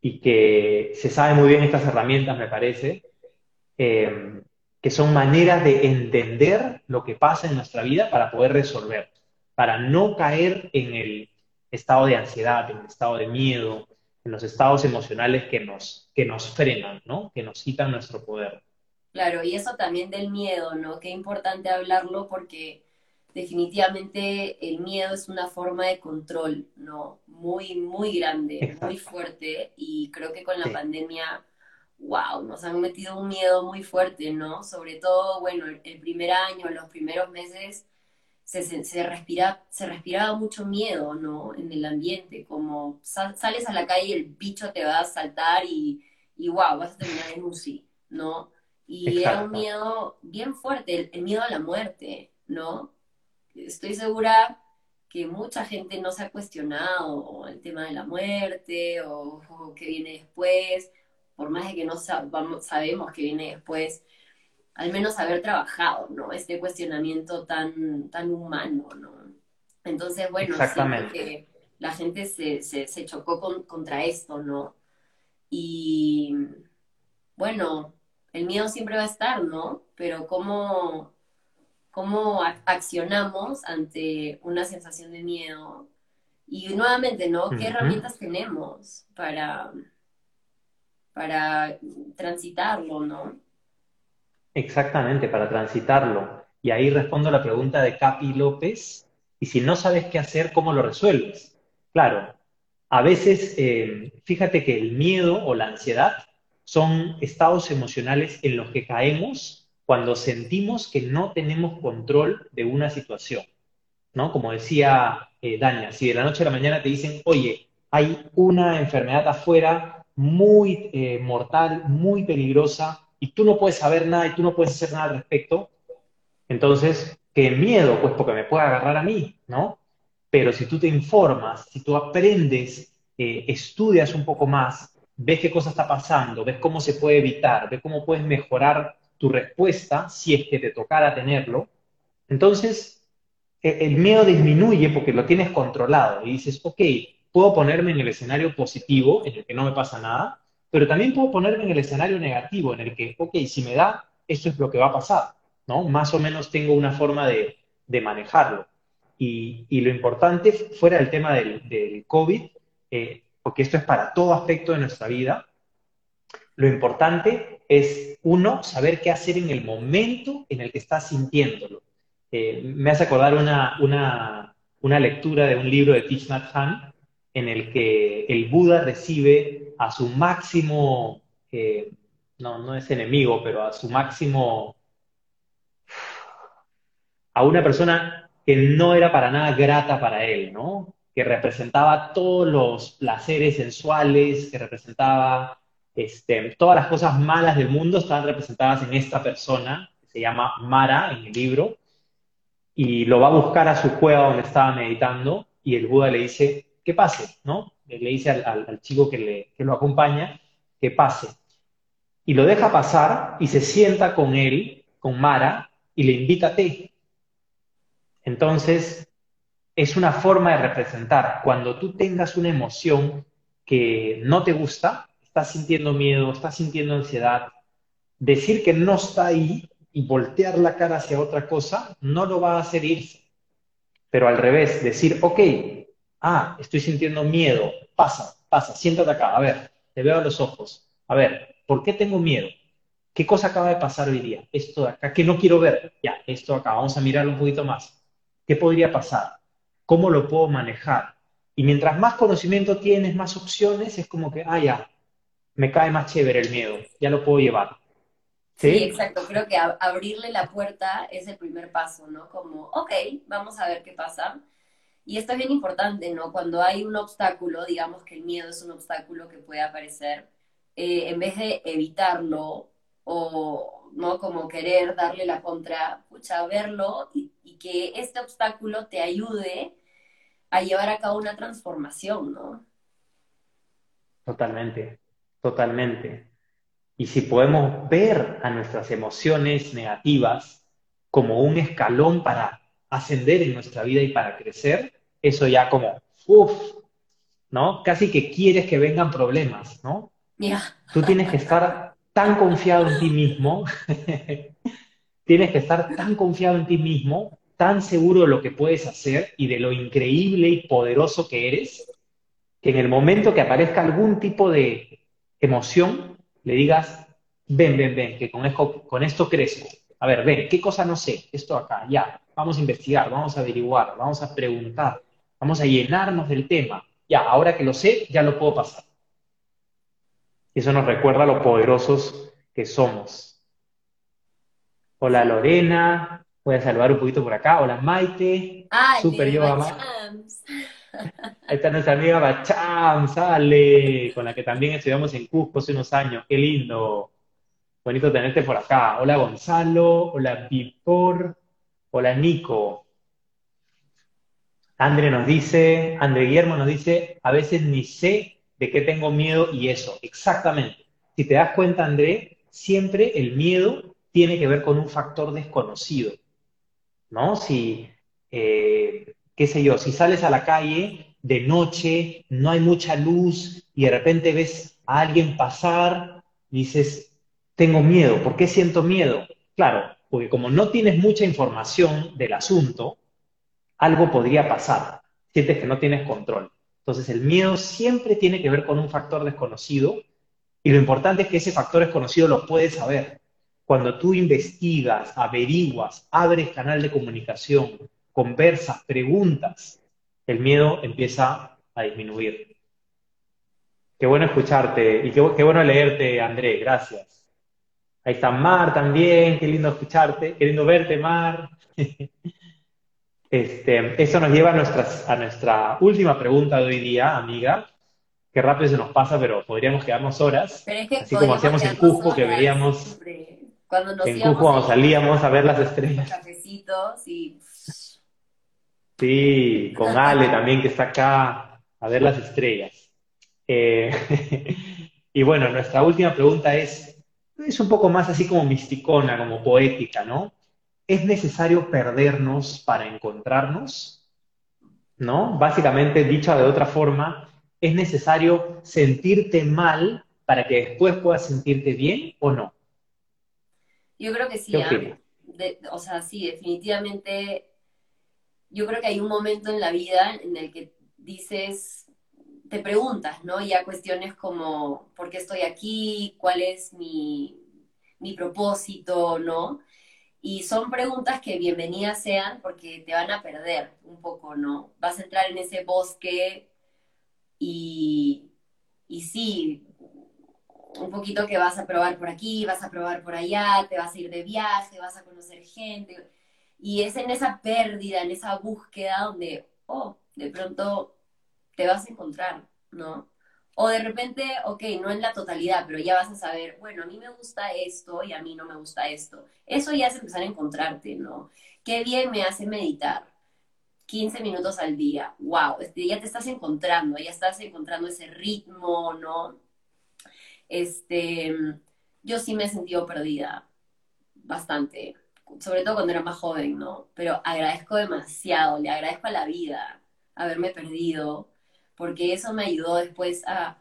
Speaker 1: y que se sabe muy bien estas herramientas, me parece. Eh, que son maneras de entender lo que pasa en nuestra vida para poder resolver, para no caer en el estado de ansiedad, en el estado de miedo, en los estados emocionales que nos, que nos frenan, ¿no? Que nos quitan nuestro poder.
Speaker 2: Claro, y eso también del miedo, ¿no? Qué importante hablarlo porque definitivamente el miedo es una forma de control, ¿no? Muy, muy grande, muy fuerte y creo que con la pandemia wow, nos han metido un miedo muy fuerte, ¿no? Sobre todo, bueno, el, primer año, los primeros meses, se, se, respira, se respiraba mucho miedo, ¿no? En el ambiente, como sales a la calle y el bicho te va a saltar y, y wow, vas a terminar en UCI, ¿no? Y era un miedo bien fuerte, el, miedo a la muerte, ¿no? Estoy segura que mucha gente no se ha cuestionado el tema de la muerte o, o qué viene después, por más de que no sabemos que viene después, al menos haber trabajado, ¿no? Este cuestionamiento tan, tan humano, ¿no? Entonces, bueno, que la gente se, se, chocó contra esto, ¿no? Y bueno, el miedo siempre va a estar, ¿no? Pero cómo, cómo accionamos ante una sensación de miedo. Y nuevamente, ¿no? ¿Qué herramientas tenemos para, para transitarlo, ¿no?
Speaker 1: Exactamente, para transitarlo. Y ahí respondo la pregunta de Capi López. Y si no sabes qué hacer, ¿cómo lo resuelves? Claro, a veces, eh, fíjate que el miedo o la ansiedad son estados emocionales en los que caemos cuando sentimos que no tenemos control de una situación. ¿no? Como decía eh, Dania, si de la noche a la mañana te dicen, oye, hay una enfermedad afuera muy eh, mortal, muy peligrosa, y tú no puedes saber nada y tú no puedes hacer nada al respecto, entonces, qué miedo, pues porque me puede agarrar a mí, ¿no? Pero si tú te informas, si tú aprendes, eh, estudias un poco más, ves qué cosa está pasando, ves cómo se puede evitar, ves cómo puedes mejorar tu respuesta si es que te tocara tenerlo, entonces e, el miedo disminuye porque lo tienes controlado y dices, ok, puedo ponerme en el escenario positivo, en el que no me pasa nada, pero también puedo ponerme en el escenario negativo, en el que, ok, si me da, esto es lo que va a pasar, ¿no? Más o menos tengo una forma de, manejarlo. Y, lo importante, fuera del tema del, COVID, eh, porque esto es para todo aspecto de nuestra vida, lo importante es, uno, saber qué hacer en el momento en el que estás sintiéndolo. Eh, me hace acordar una, una, lectura de un libro de Thich Nhat Hanh, en el que el Buda recibe a su máximo, eh, no, no es enemigo, pero a su máximo, a una persona que no era para nada grata para él, ¿no? Que representaba todos los placeres sensuales, que representaba este, todas las cosas malas del mundo, estaban representadas en esta persona, que se llama Mara en el libro, y lo va a buscar a su cueva donde estaba meditando, y el Buda le dice, que pase, ¿no? Le dice al, chico que, le, lo acompaña que pase. Y lo deja pasar y se sienta con él, con Mara, y le invita a té. Entonces, es una forma de representar. Cuando tú tengas una emoción que no te gusta, estás sintiendo miedo, estás sintiendo ansiedad, decir que no está ahí y voltear la cara hacia otra cosa no lo va a hacer irse. Pero al revés, decir, ok, Ah, estoy sintiendo miedo. Pasa, pasa, siéntate acá. A ver, te veo a los ojos. A ver, ¿por qué tengo miedo? ¿Qué cosa acaba de pasar hoy día? Esto de acá, que no quiero ver. Ya, esto acá, vamos a mirarlo un poquito más. ¿Qué podría pasar? ¿Cómo lo puedo manejar? Y mientras más conocimiento tienes, más opciones, es como que, ah, ya, me cae más chévere el miedo, ya lo puedo llevar.
Speaker 2: ¿Sí? sí, exacto. Creo que abrirle la puerta es el primer paso, ¿no? Como, ok, vamos a ver qué pasa. Y esto es bien importante, ¿no? Cuando hay un obstáculo, digamos que el miedo es un obstáculo que puede aparecer, eh, en vez de evitarlo o, ¿no? Como querer darle la contra, pucha, verlo y, que este obstáculo te ayude a llevar a cabo una transformación, ¿no?
Speaker 1: Totalmente, totalmente. Y si podemos ver a nuestras emociones negativas como un escalón para ascender en nuestra vida y para crecer, eso ya como, uff, ¿no? Casi que quieres que vengan problemas, ¿no? Tú tienes que estar tan confiado en ti mismo, tienes que estar tan confiado en ti mismo, tan seguro de lo que puedes hacer y de lo increíble y poderoso que eres, que en el momento que aparezca algún tipo de emoción, le digas, ven, ven, ven, que con esto, con esto crezco. A ver, ven, ¿qué cosa no sé? Esto acá, ya, vamos a investigar, vamos a averiguar, vamos a preguntar, Vamos a llenarnos del tema. Ya, ahora que lo sé, ya lo puedo pasar. Y eso nos recuerda lo poderosos que somos. Hola Lorena, voy a saludar un poquito por acá. Hola Maite.
Speaker 2: Ay, Super
Speaker 1: Ahí está nuestra amiga Bacham, sale, con la que también estudiamos en Cusco hace unos años. Qué lindo. Bonito tenerte por acá. Hola Gonzalo, hola Víctor, hola Nico. André nos dice, André Guillermo nos dice, a veces ni sé de qué tengo miedo y eso, exactamente. Si te das cuenta, André, siempre el miedo tiene que ver con un factor desconocido, ¿no? Si, eh, qué sé yo, si sales a la calle de noche, no hay mucha luz y de repente ves a alguien pasar, dices, tengo miedo, ¿por qué siento miedo? Claro, porque como no tienes mucha información del asunto, algo podría pasar, sientes que no tienes control. Entonces el miedo siempre tiene que ver con un factor desconocido y lo importante es que ese factor desconocido lo puedes saber. Cuando tú investigas, averiguas, abres canal de comunicación, conversas, preguntas, el miedo empieza a disminuir. Qué bueno escucharte y qué, bueno leerte, André, gracias. Ahí está Mar también, qué lindo escucharte, qué lindo verte, Mar. Este, eso nos lleva a, a nuestra última pregunta de hoy día, amiga. Qué rápido se nos pasa, pero podríamos quedarnos horas. así como hacíamos en Cusco, que veíamos. Cuando en Cusco, cuando salíamos a ver las estrellas.
Speaker 2: Cafecitos y.
Speaker 1: Sí, con Ale también, que está acá a ver las estrellas. Eh, y bueno, nuestra última pregunta es, es un poco más así como misticona, como poética, ¿no? ¿Es necesario perdernos para encontrarnos? ¿No? Básicamente, dicho de otra forma, ¿es necesario sentirte mal para que después puedas sentirte bien o no?
Speaker 2: Yo creo que sí. ¿ah? o sea, sí, definitivamente. Yo creo que hay un momento en la vida en el que dices, te preguntas, ¿no? Ya cuestiones como, ¿por qué estoy aquí? ¿Cuál es mi, mi propósito? ¿No? Y son preguntas que bienvenidas sean porque te van a perder un poco, ¿no? Vas a entrar en ese bosque y, y sí, un poquito que vas a probar por aquí, vas a probar por allá, te vas a ir de viaje, vas a conocer gente. Y es en esa pérdida, en esa búsqueda donde, oh, de pronto te vas a encontrar, ¿no? O de repente, ok, no en la totalidad, pero ya vas a saber, bueno, a mí me gusta esto y a mí no me gusta esto. Eso ya es empezar a encontrarte, ¿no? Qué bien me hace meditar. 15 minutos al día. Wow, ya te estás encontrando, ya estás encontrando ese ritmo, ¿no? Este, yo sí me he sentido perdida bastante, sobre todo cuando era más joven, ¿no? Pero agradezco demasiado, le agradezco a la vida haberme perdido, porque eso me ayudó después a,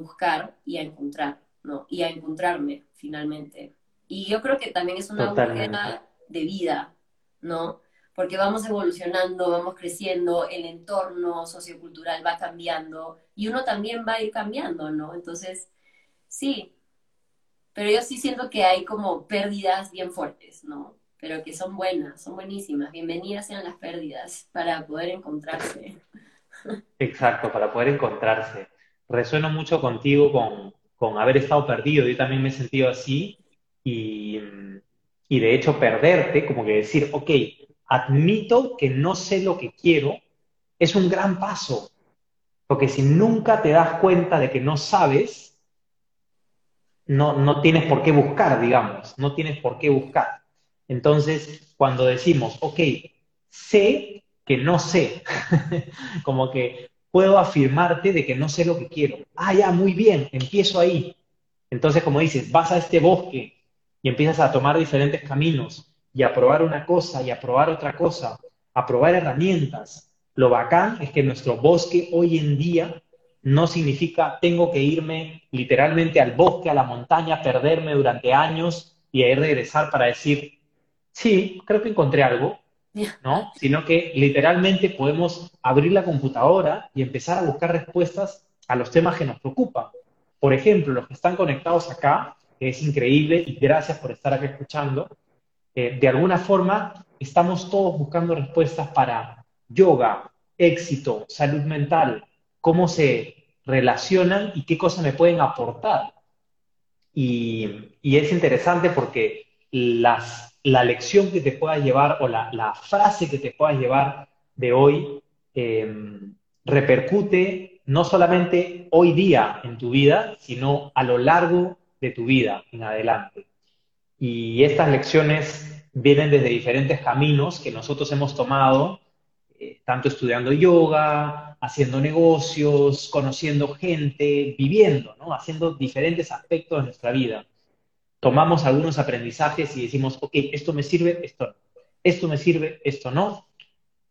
Speaker 2: buscar y a encontrar, ¿no? Y a encontrarme finalmente. Y yo creo que también es una búsqueda de vida, ¿no? Porque vamos evolucionando, vamos creciendo, el entorno sociocultural va cambiando y uno también va a ir cambiando, ¿no? Entonces, sí, pero yo sí siento que hay como pérdidas bien fuertes, ¿no? Pero que son buenas, son buenísimas. Bienvenidas sean las pérdidas para poder encontrarse.
Speaker 1: Exacto, para poder encontrarse. Resueno mucho contigo con, haber estado perdido. Yo también me he sentido así y, y de hecho perderte, como que decir, ok, admito que no sé lo que quiero, es un gran paso. Porque si nunca te das cuenta de que no sabes, no, no tienes por qué buscar, digamos, no tienes por qué buscar. Entonces, cuando decimos, ok, sé que no sé, como que puedo afirmarte de que no sé lo que quiero. Ah, ya, muy bien, empiezo ahí. Entonces, como dices, vas a este bosque y empiezas a tomar diferentes caminos y a probar una cosa y a probar otra cosa, a probar herramientas. Lo bacán es que nuestro bosque hoy en día no significa tengo que irme literalmente al bosque, a la montaña, perderme durante años y ahí regresar para decir, sí, creo que encontré algo, ¿no? Sino que literalmente podemos abrir la computadora y empezar a buscar respuestas a los temas que nos preocupan. Por ejemplo, los que están conectados acá, que es increíble y gracias por estar aquí escuchando, eh, de alguna forma estamos todos buscando respuestas para yoga, éxito, salud mental, cómo se relacionan y qué cosas me pueden aportar. Y, y es interesante porque las la lección que te pueda llevar o la, frase que te pueda llevar de hoy em, repercute no solamente hoy día en tu vida, sino a lo largo de tu vida en adelante. Y estas lecciones vienen desde diferentes caminos que nosotros hemos tomado, eh, tanto estudiando yoga, haciendo negocios, conociendo gente, viviendo, haciendo diferentes aspectos de nuestra vida tomamos algunos aprendizajes y decimos, ok, esto me sirve, esto no. Esto me sirve, esto no.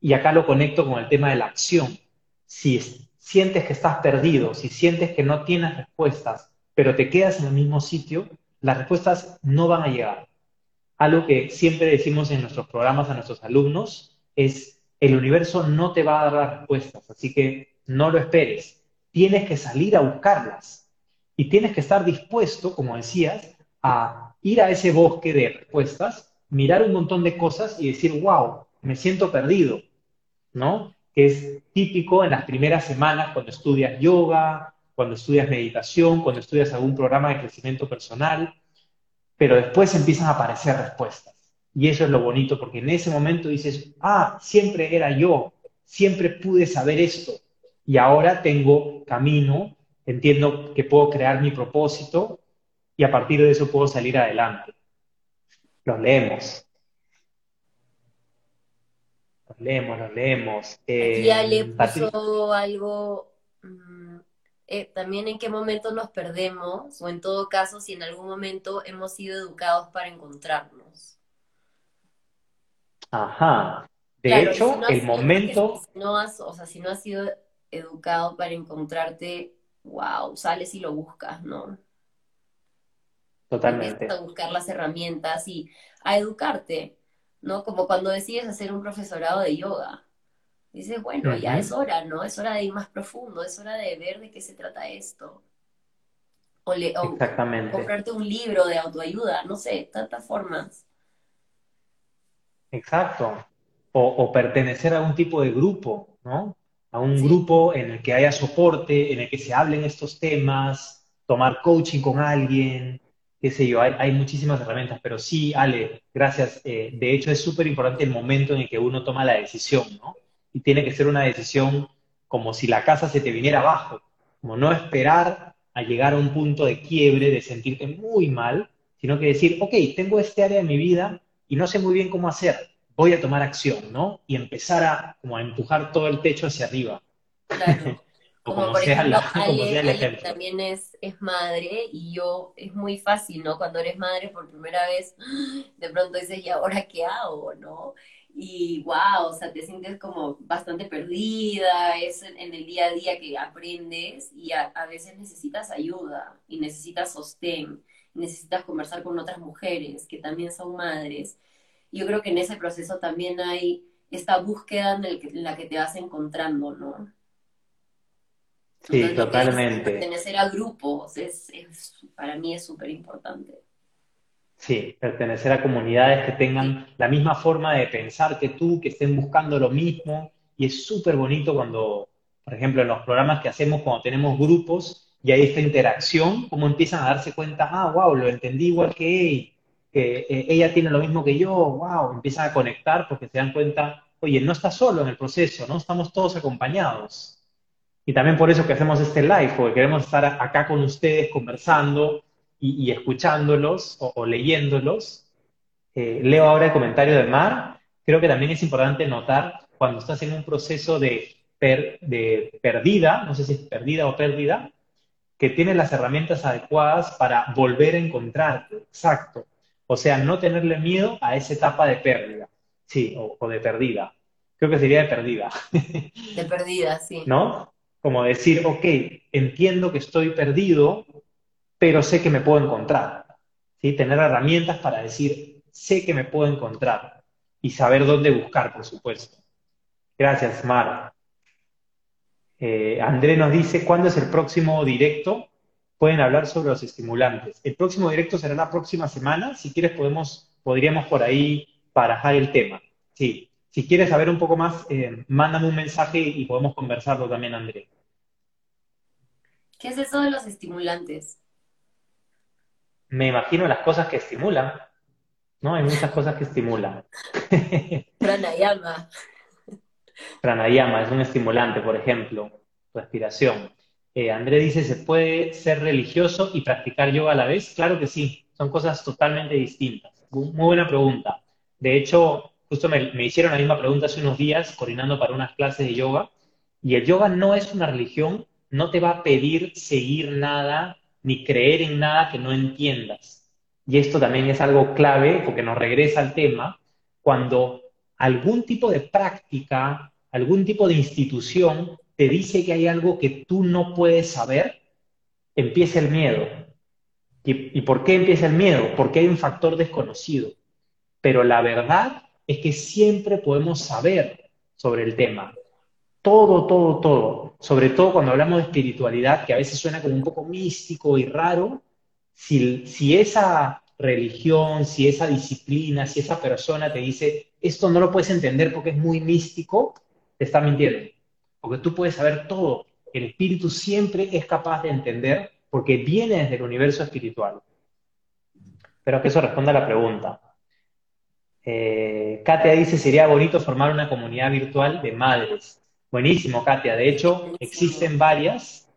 Speaker 1: Y acá lo conecto con el tema de la acción. Si sientes que estás perdido, si sientes que no tienes respuestas, pero te quedas en el mismo sitio, las respuestas no van a llegar. Algo que siempre decimos en nuestros programas a nuestros alumnos es, el universo no te va a dar las respuestas, así que no lo esperes. Tienes que salir a buscarlas y tienes que estar dispuesto, como decías, a ir a ese bosque de respuestas, mirar un montón de cosas y decir, wow, me siento perdido, ¿no? Que es típico en las primeras semanas cuando estudias yoga, cuando estudias meditación, cuando estudias algún programa de crecimiento personal, pero después empiezan a aparecer respuestas. Y eso es lo bonito, porque en ese momento dices, ah, siempre era yo, siempre pude saber esto, y ahora tengo camino, entiendo que puedo crear mi propósito, y a partir de eso puedo salir adelante. Los leemos. Los leemos, los leemos.
Speaker 2: Eh, ya le puso algo, mm, eh, también en qué momento nos perdemos, o en todo caso, si en algún momento hemos sido educados para encontrarnos.
Speaker 1: Ajá. De hecho, el momento...
Speaker 2: Si no has, o sea, si no has sido educado para encontrarte, wow, sales y lo buscas, ¿no?
Speaker 1: Totalmente.
Speaker 2: a buscar las herramientas y a educarte, ¿no? Como cuando decides hacer un profesorado de yoga. Dices, bueno, ya es hora, ¿no? Es hora de ir más profundo, es hora de ver de qué se trata esto. O, le, comprarte un libro de autoayuda, no sé, tantas formas.
Speaker 1: Exacto. O, pertenecer a un tipo de grupo, ¿no? A un grupo en el que haya soporte, en el que se hablen estos temas, tomar coaching con alguien, qué sé yo, hay, muchísimas herramientas, pero sí, Ale, gracias. Eh, de hecho, es súper importante el momento en el que uno toma la decisión, ¿no? Y tiene que ser una decisión como si la casa se te viniera abajo, como no esperar a llegar a un punto de quiebre, de sentirte muy mal, sino que decir, ok, tengo este área de mi vida y no sé muy bien cómo hacer, voy a tomar acción, ¿no? Y empezar a, como a empujar todo el techo hacia arriba.
Speaker 2: Claro. como, por ejemplo, Ale, también es, es madre y yo, es muy fácil, ¿no? Cuando eres madre por primera vez, de pronto dices, ¿y ahora qué hago, no? Y wow, o sea, te sientes como bastante perdida, es en, el día a día que aprendes y a, veces necesitas ayuda y necesitas sostén, necesitas conversar con otras mujeres que también son madres. Yo creo que en ese proceso también hay esta búsqueda en, en la que te vas encontrando, ¿no?
Speaker 1: Sí, totalmente.
Speaker 2: pertenecer a grupos es, para mí es súper importante.
Speaker 1: Sí, pertenecer a comunidades que tengan la misma forma de pensar que tú, que estén buscando lo mismo. Y es súper bonito cuando, por ejemplo, en los programas que hacemos cuando tenemos grupos y hay esta interacción, cómo empiezan a darse cuenta, ah, wow, lo entendí igual que ella, que eh, ella tiene lo mismo que yo, wow, empiezan a conectar porque se dan cuenta, oye, no está solo en el proceso, ¿no? Estamos todos acompañados. Y también por eso que hacemos este live, porque queremos estar acá con ustedes conversando y, escuchándolos o, leyéndolos. Eh, leo ahora el comentario de Mar. Creo que también es importante notar cuando estás en un proceso de, de perdida, no sé si es perdida o pérdida, que tienes las herramientas adecuadas para volver a encontrarte. Exacto. O sea, no tenerle miedo a esa etapa de pérdida, sí, o, o de perdida. Creo que sería de perdida.
Speaker 2: De perdida, sí.
Speaker 1: ¿No? Como decir, ok, entiendo que estoy perdido, pero sé que me puedo encontrar. ¿sí? Tener herramientas para decir, sé que me puedo encontrar y saber dónde buscar, por supuesto. Gracias, Mara. Eh, André nos dice, ¿cuándo es el próximo directo? Pueden hablar sobre los estimulantes. El próximo directo será la próxima semana. Si quieres, podemos, podríamos por ahí barajar el tema. Sí. Si quieres saber un poco más, eh, mándame un mensaje y podemos conversarlo también, André.
Speaker 2: ¿Qué es eso de los estimulantes?
Speaker 1: Me imagino las cosas que estimulan. ¿No? Hay muchas cosas que estimulan.
Speaker 2: Pranayama.
Speaker 1: Pranayama es un estimulante, por ejemplo. Respiración. Eh, André dice, ¿se puede ser religioso y practicar yoga a la vez? Claro que sí, son cosas totalmente distintas. Muy buena pregunta. De hecho, justo me, me, hicieron la misma pregunta hace unos días, coordinando para unas clases de yoga, y el yoga no es una religión, no te va a pedir seguir nada ni creer en nada que no entiendas. Y esto también es algo clave porque nos regresa al tema, cuando algún tipo de práctica, algún tipo de institución te dice que hay algo que tú no puedes saber, empieza el miedo. ¿Y, por qué empieza el miedo? Porque hay un factor desconocido. Pero la verdad es que siempre podemos saber sobre el tema todo, todo, todo, sobre todo cuando hablamos de espiritualidad, que a veces suena como un poco místico y raro, si, si esa religión, si esa disciplina, si esa persona te dice, esto no lo puedes entender porque es muy místico, te está mintiendo. Porque tú puedes saber todo. El espíritu siempre es capaz de entender porque viene desde el universo espiritual. Espero que eso responda a la pregunta. Eh, Katia dice, sería bonito formar una comunidad virtual de madres. Buenísimo, Katia. De hecho, existen varias.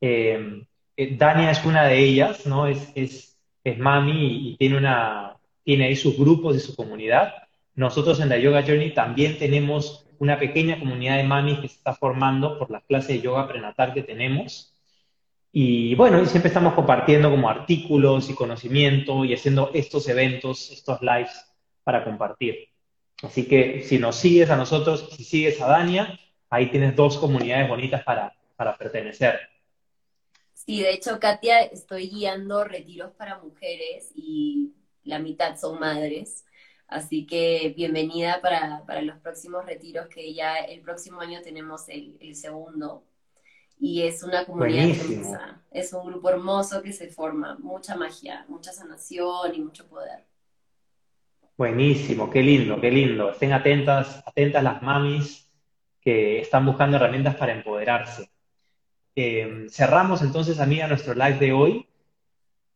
Speaker 1: Eh, eh, Dania es una de ellas, ¿no? Es, es, es mami y, tiene, una, tiene ahí sus grupos y su comunidad. Nosotros en la Yoga Journey también tenemos una pequeña comunidad de mamis que se está formando por las clases de yoga prenatal que tenemos. Y bueno, siempre estamos compartiendo como artículos y conocimiento y haciendo estos eventos, estos lives para compartir. Así que si nos sigues a nosotros, si sigues a Dania, ahí tienes dos comunidades bonitas para, para pertenecer.
Speaker 2: Sí, de hecho, Katia, estoy guiando retiros para mujeres y la mitad son madres. Así que bienvenida para, los próximos retiros, que ya el próximo año tenemos el, segundo. Y es una comunidad hermosa. Es un grupo hermoso que se forma. Mucha magia, mucha sanación y mucho poder.
Speaker 1: Buenísimo, qué lindo, qué lindo. Estén atentas, atentas las mamis que están buscando herramientas para empoderarse. Eh, cerramos entonces, amiga, nuestro live de hoy.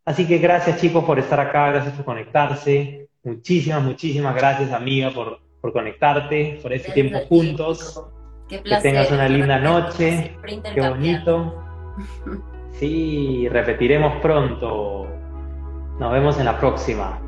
Speaker 1: Así que gracias chicos por estar acá, gracias por conectarse. Muchísimas, muchísimas gracias, amiga, por, por conectarte, por este tiempo juntos. que tengas una linda noche. Qué bonito. Sí, repetiremos pronto. Nos vemos en la próxima.